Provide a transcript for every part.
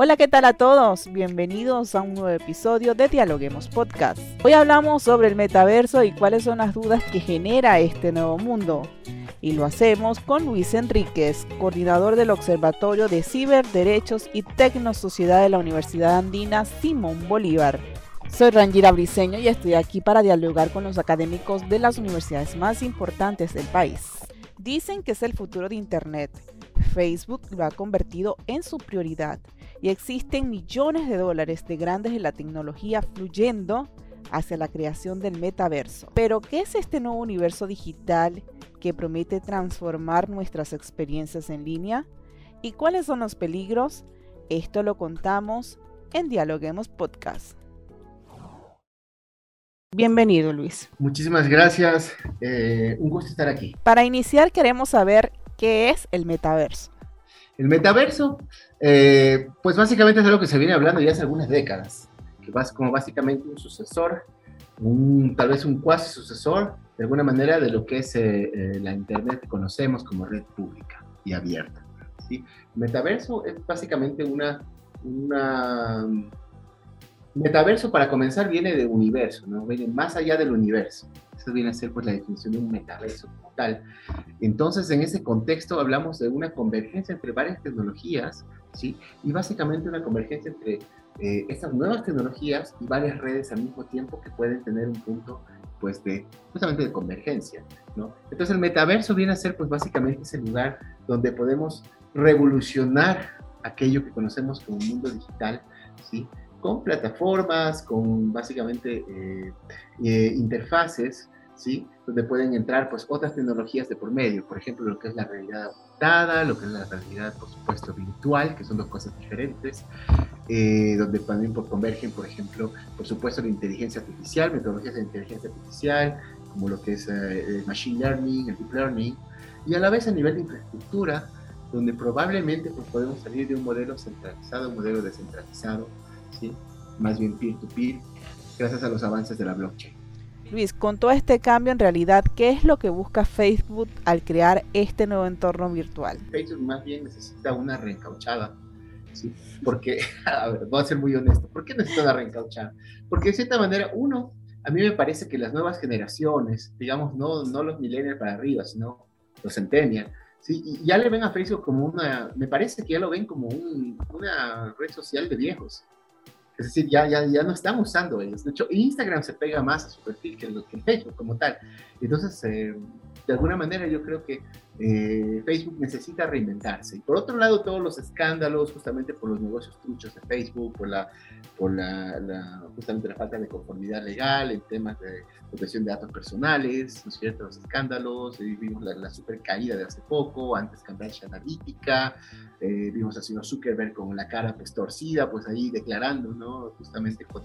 Hola, ¿qué tal a todos? Bienvenidos a un nuevo episodio de Dialoguemos Podcast. Hoy hablamos sobre el metaverso y cuáles son las dudas que genera este nuevo mundo. Y lo hacemos con Luis Enríquez, coordinador del Observatorio de Ciberderechos y Tecnosociedad de la Universidad Andina Simón Bolívar. Soy Rangira Briseño y estoy aquí para dialogar con los académicos de las universidades más importantes del país. Dicen que es el futuro de Internet. Facebook lo ha convertido en su prioridad y existen millones de dólares de grandes de la tecnología fluyendo hacia la creación del metaverso. Pero, ¿qué es este nuevo universo digital que promete transformar nuestras experiencias en línea? ¿Y cuáles son los peligros? Esto lo contamos en Dialoguemos Podcast. Bienvenido, Luis. Muchísimas gracias. Eh, un gusto estar aquí. Para iniciar, queremos saber qué es el metaverso. El metaverso, eh, pues básicamente es algo que se viene hablando ya hace algunas décadas, que es como básicamente un sucesor, un, tal vez un cuasi sucesor, de alguna manera, de lo que es eh, eh, la Internet que conocemos como red pública y abierta. ¿sí? Metaverso es básicamente una, una... Metaverso, para comenzar, viene de universo, ¿no? Viene más allá del universo. Eso viene a ser pues la definición de un metaverso como tal. Entonces, en ese contexto hablamos de una convergencia entre varias tecnologías, ¿sí? Y básicamente una convergencia entre eh, estas nuevas tecnologías y varias redes al mismo tiempo que pueden tener un punto pues de justamente de convergencia, ¿no? Entonces el metaverso viene a ser pues básicamente ese lugar donde podemos revolucionar aquello que conocemos como un mundo digital, ¿sí? Con plataformas, con básicamente eh, eh, interfaces, ¿sí? Donde pueden entrar pues otras tecnologías de por medio, por ejemplo, lo que es la realidad aumentada, lo que es la realidad, por supuesto, virtual, que son dos cosas diferentes, eh, donde también convergen, por ejemplo, por supuesto, la inteligencia artificial, metodologías de inteligencia artificial, como lo que es el machine learning, el deep learning, y a la vez a nivel de infraestructura, donde probablemente pues, podemos salir de un modelo centralizado un modelo descentralizado, más bien peer-to-peer, gracias a los avances de la blockchain. Luis, con todo este cambio en realidad, ¿qué es lo que busca Facebook al crear este nuevo entorno virtual? Facebook más bien necesita una reencauchada. ¿sí? Porque, a ver, voy a ser muy honesto, ¿por qué necesita una reencauchada? Porque de cierta manera, uno, a mí me parece que las nuevas generaciones, digamos, no, no los millennials para arriba, sino los centennials, ¿sí? ya le ven a Facebook como una, me parece que ya lo ven como una red social de viejos. Es decir, ya, ya, ya no están usando ellos. De hecho, Instagram se pega más a su perfil que, lo, que Facebook como tal. Entonces, eh, de alguna manera yo creo que eh, Facebook necesita reinventarse. Y por otro lado, todos los escándalos, justamente por los negocios truchos de Facebook, por, la, por la, justamente la falta de conformidad legal en temas de protección de datos personales, ¿no? Los escándalos, eh, vimos la, la, super caída de hace poco, antes Cambridge Analytica, eh, vimos a señor Zuckerberg con la cara pues torcida, pues ahí declarando, ¿no? Justamente con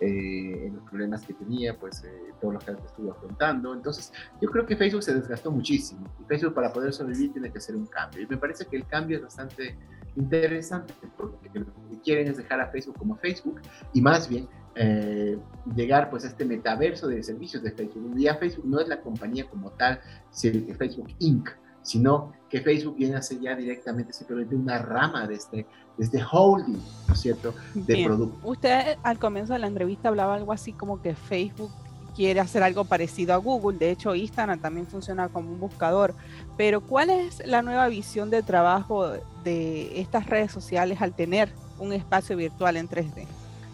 eh, los problemas que tenía, pues eh, todos los que estuvo afrontando. Entonces, yo creo que Facebook se desgastó muchísimo y Facebook para poder sobrevivir tiene que hacer un cambio. Y me parece que el cambio es bastante interesante porque lo que quieren es dejar a Facebook como Facebook y más bien eh, llegar pues a este metaverso de servicios de Facebook. Un día Facebook no es la compañía como tal, Facebook Inc., sino que Facebook viene a ser ya directamente simplemente una rama de este, de este holding, ¿no es cierto?, de productos. Usted al comienzo de la entrevista hablaba algo así como que Facebook quiere hacer algo parecido a Google, de hecho Instagram también funciona como un buscador, pero ¿cuál es la nueva visión de trabajo de estas redes sociales al tener un espacio virtual en 3D?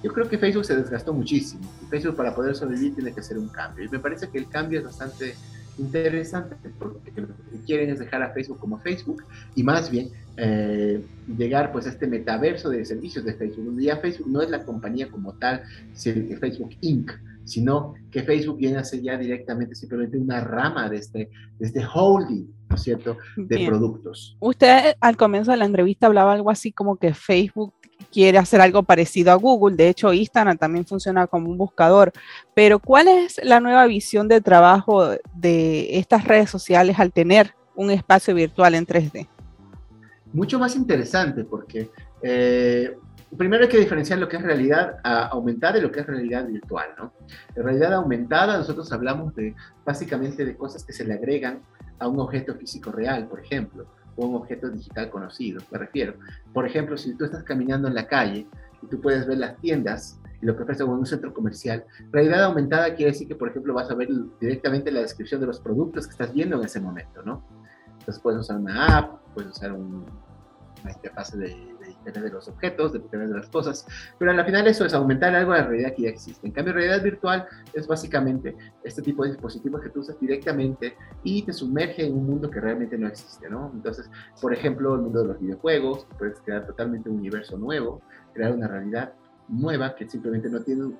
Yo creo que Facebook se desgastó muchísimo Facebook para poder sobrevivir tiene que hacer un cambio y me parece que el cambio es bastante interesante porque lo que quieren es dejar a Facebook como Facebook y más bien eh, llegar pues a este metaverso de servicios de Facebook, donde ya Facebook no es la compañía como tal, Facebook Inc., sino que Facebook viene a ser ya directamente simplemente una rama de este, de este holding, ¿no es cierto?, de productos. Usted al comienzo de la entrevista hablaba algo así como que Facebook quiere hacer algo parecido a Google. De hecho, Instagram también funciona como un buscador. Pero ¿cuál es la nueva visión de trabajo de estas redes sociales al tener un espacio virtual en 3D? Mucho más interesante porque eh, primero hay que diferenciar lo que es realidad aumentada y lo que es realidad virtual. ¿no? En realidad aumentada nosotros hablamos de básicamente de cosas que se le agregan a un objeto físico real, por ejemplo un objeto digital conocido, me refiero. Por ejemplo, si tú estás caminando en la calle y tú puedes ver las tiendas y lo que ofrece un centro comercial, realidad aumentada quiere decir que, por ejemplo, vas a ver directamente la descripción de los productos que estás viendo en ese momento, ¿no? Entonces puedes usar una app, puedes usar un, una interfaz de, de Internet de los objetos, de Internet de las cosas, pero al final eso es aumentar algo de la realidad que ya existe. En cambio, realidad virtual es básicamente este tipo de dispositivos que tú usas directamente y te sumerge en un mundo que realmente no existe, ¿no? Entonces, por ejemplo, el mundo de los videojuegos, puedes crear totalmente un universo nuevo, crear una realidad nueva que simplemente no tiene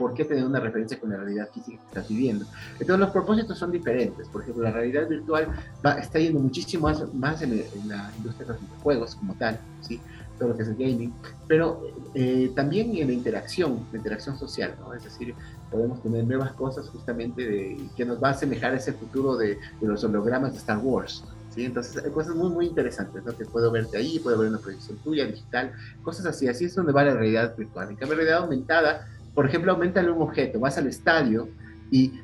por qué tener una referencia con la realidad física que estás viviendo. Entonces los propósitos son diferentes. Por ejemplo, la realidad virtual va, está yendo muchísimo más, más en, en, la industria de los videojuegos como tal, ¿sí? Todo lo que es el gaming, pero eh, también en la interacción, la interacción social, ¿no? Es decir, podemos tener nuevas cosas justamente de, que nos va a asemejar a ese futuro de, de los hologramas de Star Wars, ¿sí? Entonces, hay cosas muy, muy interesantes, ¿no? Que puedo verte ahí, puedo ver una proyección tuya, digital, cosas así, así es donde va la realidad virtual. En cambio, realidad aumentada, por ejemplo, aumenta un objeto, vas al estadio y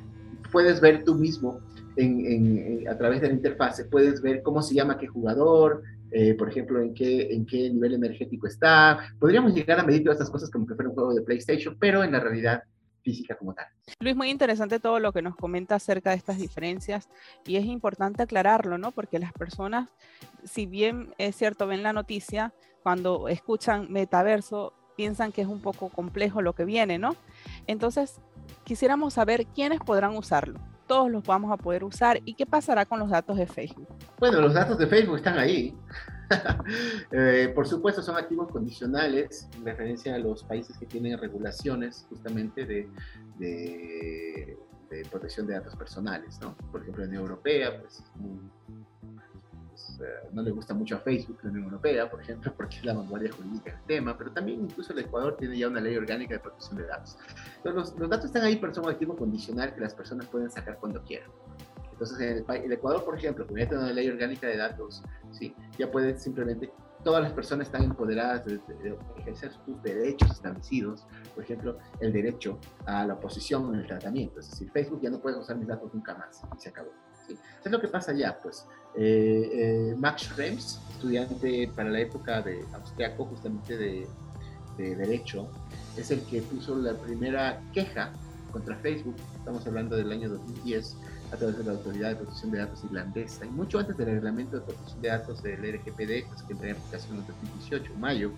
puedes ver tú mismo en, en, a través de la interfase, puedes ver cómo se llama qué jugador, eh, por ejemplo, en qué, en qué nivel energético está. Podríamos llegar a medir todas estas cosas como que fuera un juego de PlayStation, pero en la realidad física como tal. Luis, muy interesante todo lo que nos comenta acerca de estas diferencias y es importante aclararlo, ¿no? Porque las personas, si bien es cierto, ven la noticia, cuando escuchan metaverso, piensan que es un poco complejo lo que viene, ¿no? Entonces, quisiéramos saber quiénes podrán usarlo todos los vamos a poder usar. ¿Y qué pasará con los datos de Facebook? Bueno, los datos de Facebook están ahí. eh, por supuesto, son activos condicionales en referencia a los países que tienen regulaciones justamente de, protección de datos personales. ¿no? Por ejemplo, en Europea, pues, no le gusta mucho a Facebook, la Unión Europea, por ejemplo, porque es la vanguardia jurídica del tema, pero también incluso el Ecuador tiene ya una ley orgánica de protección de datos. Entonces, los, los datos están ahí, pero son activo condicional que las personas pueden sacar cuando quieran. Entonces, en el, el, Ecuador, por ejemplo, ya tiene una ley orgánica de datos, sí, ya puede simplemente, todas las personas están empoderadas de, de, de, ejercer sus derechos establecidos, por ejemplo, el derecho a la oposición en el tratamiento. Es decir, Facebook ya no puede usar mis datos nunca más, y se acabó. ¿Sí? Es lo que pasa ya, pues. Eh, eh, Max Schrems, estudiante para la época de austriaco, justamente de, de Derecho, es el que puso la primera queja contra Facebook, estamos hablando del año 2010, a través de la Autoridad de Protección de Datos irlandesa, y mucho antes del reglamento de protección de datos del RGPD, pues, que entró en aplicación en 2018, mayo,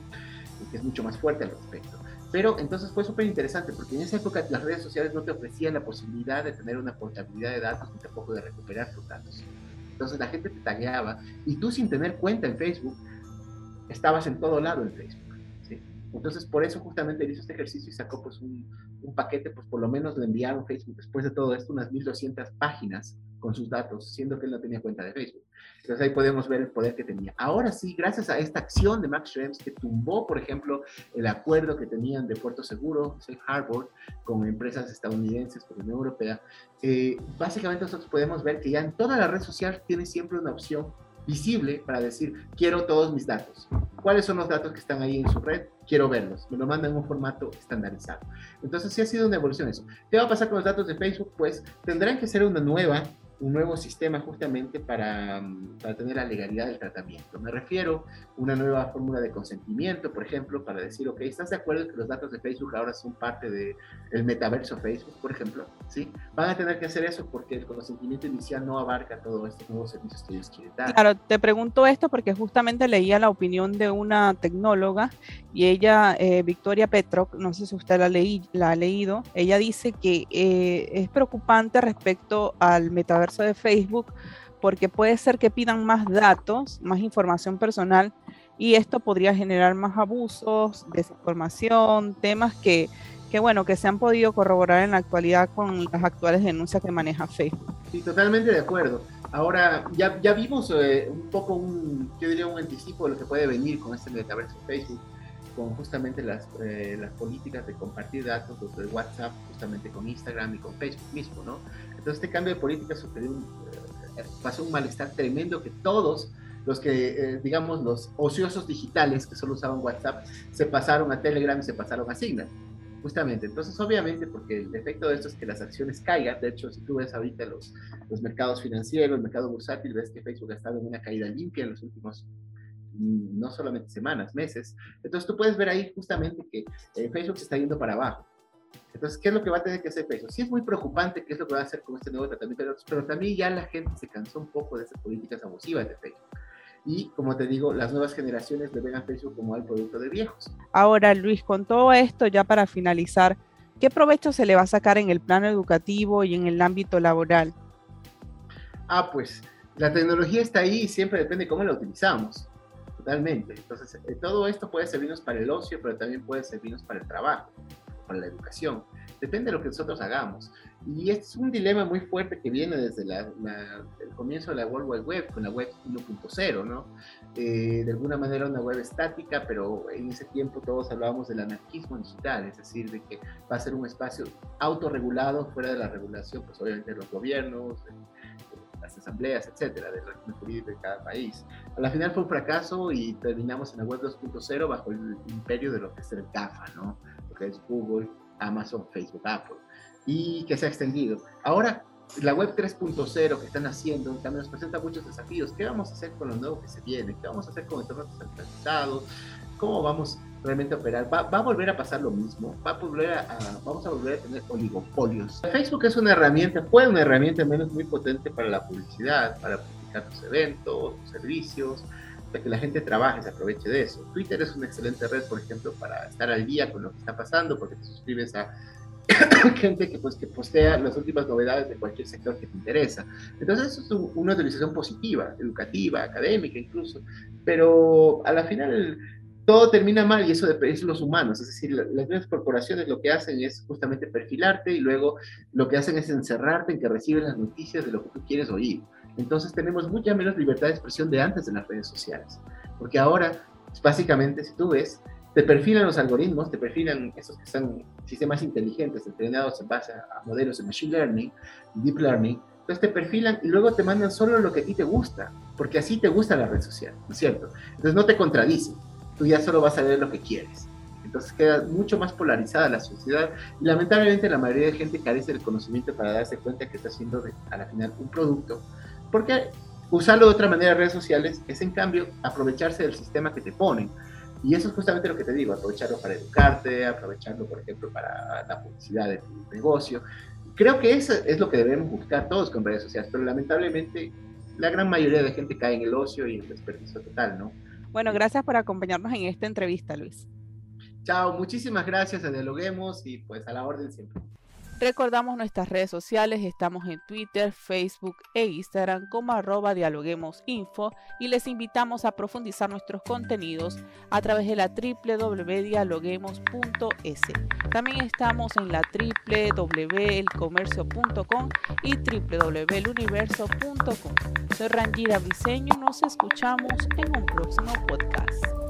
y que es mucho más fuerte al respecto. Pero entonces fue súper interesante, porque en esa época las redes sociales no te ofrecían la posibilidad de tener una portabilidad de datos, ni tampoco de recuperar tus datos. Entonces la gente te tagueaba, y tú sin tener cuenta en Facebook, estabas en todo lado en Facebook. Entonces, por eso justamente hizo este ejercicio y sacó pues un, un, paquete, pues por lo menos le enviaron Facebook después de todo esto unas 1200 páginas con sus datos, siendo que él no tenía cuenta de Facebook. Entonces ahí podemos ver el poder que tenía. Ahora sí, gracias a esta acción de Max Schrems que tumbó, por ejemplo, el acuerdo que tenían de Puerto Seguro, Safe Harbor, con empresas estadounidenses, con la Unión Europea, eh, básicamente nosotros podemos ver que ya en toda la red social tiene siempre una opción visible para decir, quiero todos mis datos. ¿Cuáles son los datos que están ahí en su red? Quiero verlos. Me lo mandan en un formato estandarizado. Entonces, sí ha sido una evolución eso. ¿Qué va a pasar con los datos de Facebook? Pues tendrán que ser una nueva un nuevo sistema justamente para, para, tener la legalidad del tratamiento. Me refiero a una nueva fórmula de consentimiento, por ejemplo, para decir, ok, ¿estás de acuerdo que los datos de Facebook ahora son parte del de metaverso Facebook, por ejemplo? ¿Sí? Van a tener que hacer eso porque el consentimiento inicial no abarca todos estos nuevos servicios que ellos quieren dar. Claro, te pregunto esto porque justamente leía la opinión de una tecnóloga y ella, eh, Victoria Petroc, no sé si usted la, leí, la ha leído, ella dice que eh, es preocupante respecto al metaverso de Facebook porque puede ser que pidan más datos, más información personal y esto podría generar más abusos, desinformación, temas que, que bueno, que se han podido corroborar en la actualidad con las actuales denuncias que maneja Facebook. Sí, totalmente de acuerdo. Ahora, ya, ya vimos eh, un poco un, yo diría un anticipo de lo que puede venir con este metaverso Facebook con justamente las, eh, las políticas de compartir datos desde WhatsApp, justamente con Instagram y con Facebook mismo, ¿no? Entonces este cambio de política sucedió, eh, pasó un malestar tremendo que todos los que, eh, digamos, los ociosos digitales que solo usaban WhatsApp, se pasaron a Telegram y se pasaron a Signal. Justamente, entonces obviamente porque el efecto de esto es que las acciones caigan, de hecho si tú ves ahorita los, los mercados financieros, el mercado bursátil, ves que Facebook ha estado en una caída limpia en los últimos no solamente semanas, meses. Entonces tú puedes ver ahí justamente que eh, Facebook se está yendo para abajo. Entonces, ¿qué es lo que va a tener que hacer Facebook? Sí es muy preocupante qué es lo que va a hacer con este nuevo tratamiento, pero, pero también ya la gente se cansó un poco de esas políticas abusivas de Facebook. Y como te digo, las nuevas generaciones le ven a Facebook como al producto de viejos. Ahora, Luis, con todo esto, ya para finalizar, ¿qué provecho se le va a sacar en el plano educativo y en el ámbito laboral? Ah, pues la tecnología está ahí y siempre depende cómo la utilizamos. Totalmente. Entonces, eh, todo esto puede servirnos para el ocio, pero también puede servirnos para el trabajo, para la educación. Depende de lo que nosotros hagamos. Y es un dilema muy fuerte que viene desde el comienzo de la World Wide Web, con la web 1.0, ¿no? Eh, de alguna manera una web estática, pero en ese tiempo todos hablábamos del anarquismo digital, es decir, de que va a ser un espacio autorregulado, fuera de la regulación, pues obviamente de los gobiernos, de, las asambleas, etcétera, del régimen jurídico de cada país. A la final fue un fracaso y terminamos en la web 2.0 bajo el imperio de lo que es el GAFA, ¿no? Lo que es Google, Amazon, Facebook, Apple y que se ha extendido. Ahora, la web 3.0 que están haciendo también nos presenta muchos desafíos. ¿Qué vamos a hacer con lo nuevo que se viene? ¿Qué vamos a hacer con entornos descentralizados? ¿Cómo vamos realmente a operar? ¿Va, a volver a pasar lo mismo? ¿Va a volver a, vamos a volver a tener oligopolios? Facebook es una herramienta, fue una herramienta menos muy potente para la publicidad, para publicar tus eventos, tus servicios, para que la gente trabaje, se aproveche de eso. Twitter es una excelente red, por ejemplo, para estar al día con lo que está pasando, porque te suscribes a gente que, pues, que postea las últimas novedades de cualquier sector que te interesa. Entonces, eso es una utilización positiva, educativa, académica incluso, pero a la final todo termina mal y eso de los humanos, es decir, las grandes corporaciones lo que hacen es justamente perfilarte y luego lo que hacen es encerrarte en que recibes las noticias de lo que tú quieres oír. Entonces tenemos mucha menos libertad de expresión de antes en las redes sociales, porque ahora, básicamente, si tú ves, te perfilan los algoritmos, te perfilan esos que son sistemas inteligentes entrenados en base a, modelos de machine learning, deep learning, entonces te perfilan y luego te mandan solo lo que a ti te gusta, porque así te gusta la red social, ¿no es cierto? Entonces no te contradicen, tú ya solo vas a ver lo que quieres. Entonces queda mucho más polarizada la sociedad y lamentablemente la mayoría de gente carece del conocimiento para darse cuenta que está haciendo a la final un producto, porque usarlo de otra manera en redes sociales es en cambio aprovecharse del sistema que te ponen y eso es justamente lo que te digo, aprovecharlo para educarte, aprovecharlo, por ejemplo, para la publicidad de tu negocio. Creo que eso es lo que debemos buscar todos con redes sociales, pero lamentablemente la gran mayoría de gente cae en el ocio y en el desperdicio total, ¿no? Bueno, gracias por acompañarnos en esta entrevista, Luis. Chao, muchísimas gracias Dialoguemos y pues a la orden siempre. Recordamos nuestras redes sociales, estamos en Twitter, Facebook e Instagram como arroba dialoguemosinfo y les invitamos a profundizar nuestros contenidos a través de la www.dialoguemos.es. También estamos en la www.elcomercio.com y www.eluniverso.com. Soy Rangira Briseño, nos escuchamos en un próximo podcast.